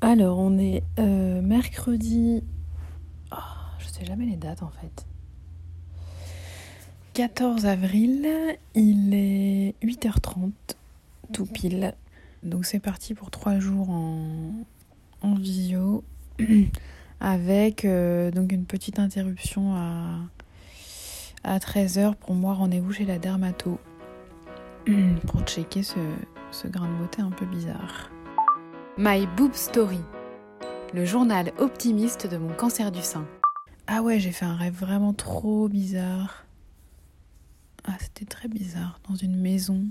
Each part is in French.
Alors, on est euh, mercredi. Oh, je sais jamais les dates en fait. 14 avril, il est 8h30, tout pile. Donc c'est parti pour trois jours en, en visio avec euh, donc une petite interruption à, à 13h pour moi rendez-vous chez la dermato pour checker ce, ce grain de beauté un peu bizarre. My Boob Story, le journal optimiste de mon cancer du sein. Ah ouais, j'ai fait un rêve vraiment trop bizarre. Ah, c'était très bizarre. Dans une maison,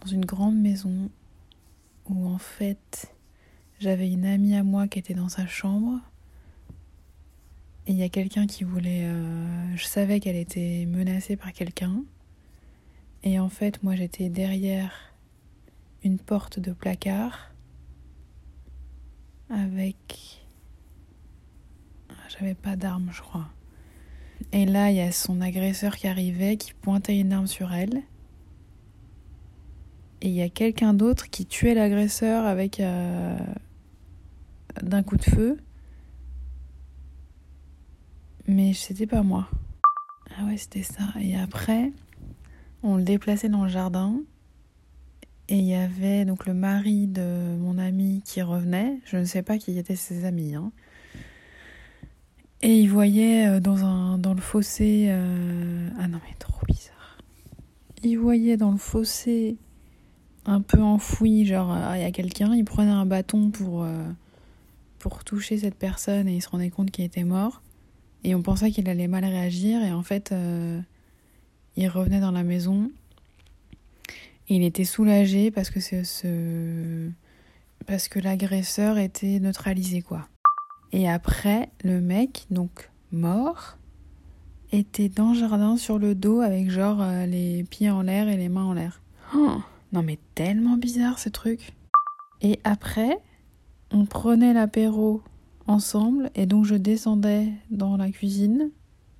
dans une grande maison, où en fait, j'avais une amie à moi qui était dans sa chambre. Et il y a quelqu'un qui voulait... euh, je savais qu'elle était menacée par quelqu'un. Et en fait, moi, j'étais derrière une porte de placard avec... Ah, J'avais pas d'arme, je crois. Et là, il y a son agresseur qui arrivait, qui pointait une arme sur elle. Et il y a quelqu'un d'autre qui tuait l'agresseur avec euh, d'un coup de feu. Mais c'était pas moi. Ah ouais, c'était ça. Et après, on le déplaçait dans le jardin. Et il y avait donc le mari de mon ami qui revenait. Je ne sais pas qui étaient ses amis. Hein. Et il voyait euh, dans, un, dans le fossé. euh, Ah non, mais trop bizarre. Il voyait dans le fossé un peu enfoui, genre ah, il y a quelqu'un. Il prenait un bâton pour, euh, pour toucher cette personne et il se rendait compte qu'il était mort. Et on pensait qu'il allait mal réagir. Et en fait, il revenait dans la maison. Et il était soulagé parce que, c'est ce... parce que l'agresseur était neutralisé, quoi. Et après, le mec, donc mort, était dans le jardin sur le dos avec genre euh, les pieds en l'air et les mains en l'air. Oh, non mais tellement bizarre ce truc. Et après, on prenait l'apéro ensemble et donc je descendais dans la cuisine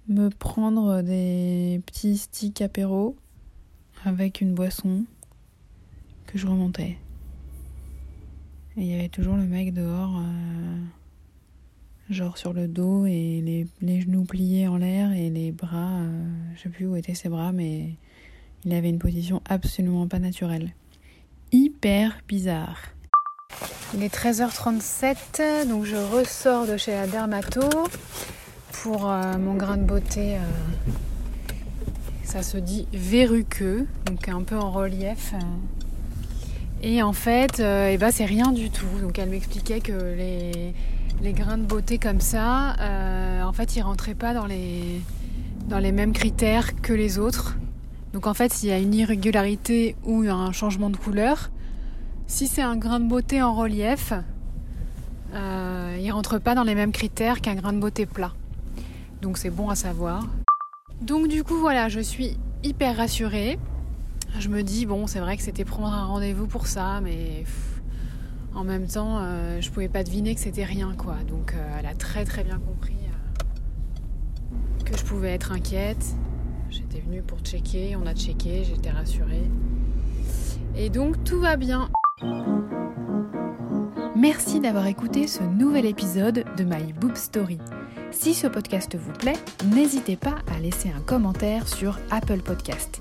me prendre des petits sticks apéro avec une boisson que je remontais. Et il y avait toujours le mec dehors, euh, genre sur le dos et les, genoux pliés en l'air et les bras, euh, je sais plus où étaient ses bras, mais il avait une position absolument pas naturelle. Hyper bizarre. Il est 13h37, donc je ressors de chez la dermato pour euh, mon grain de beauté. euh, ça se dit verruqueux, donc un peu en relief. Et en fait, euh, eh ben, c'est rien du tout. Donc elle m'expliquait que les, grains de beauté comme ça, euh, en fait, ils rentraient pas dans les, dans les mêmes critères que les autres. Donc en fait, s'il y a une irrégularité ou un changement de couleur, si c'est un grain de beauté en relief, euh, il rentre pas dans les mêmes critères qu'un grain de beauté plat. Donc c'est bon à savoir. Donc du coup voilà, je suis hyper rassurée. Je me dis bon, c'est vrai que c'était prendre un rendez-vous pour ça, mais en même temps, euh, je pouvais pas deviner que c'était rien quoi. Donc euh, elle a très très bien compris euh, que je pouvais être inquiète. J'étais venue pour checker, on a checké, j'étais rassurée. Et donc tout va bien. Merci d'avoir écouté ce nouvel épisode de My Boob Story. Si ce podcast vous plaît, n'hésitez pas à laisser un commentaire sur Apple Podcast.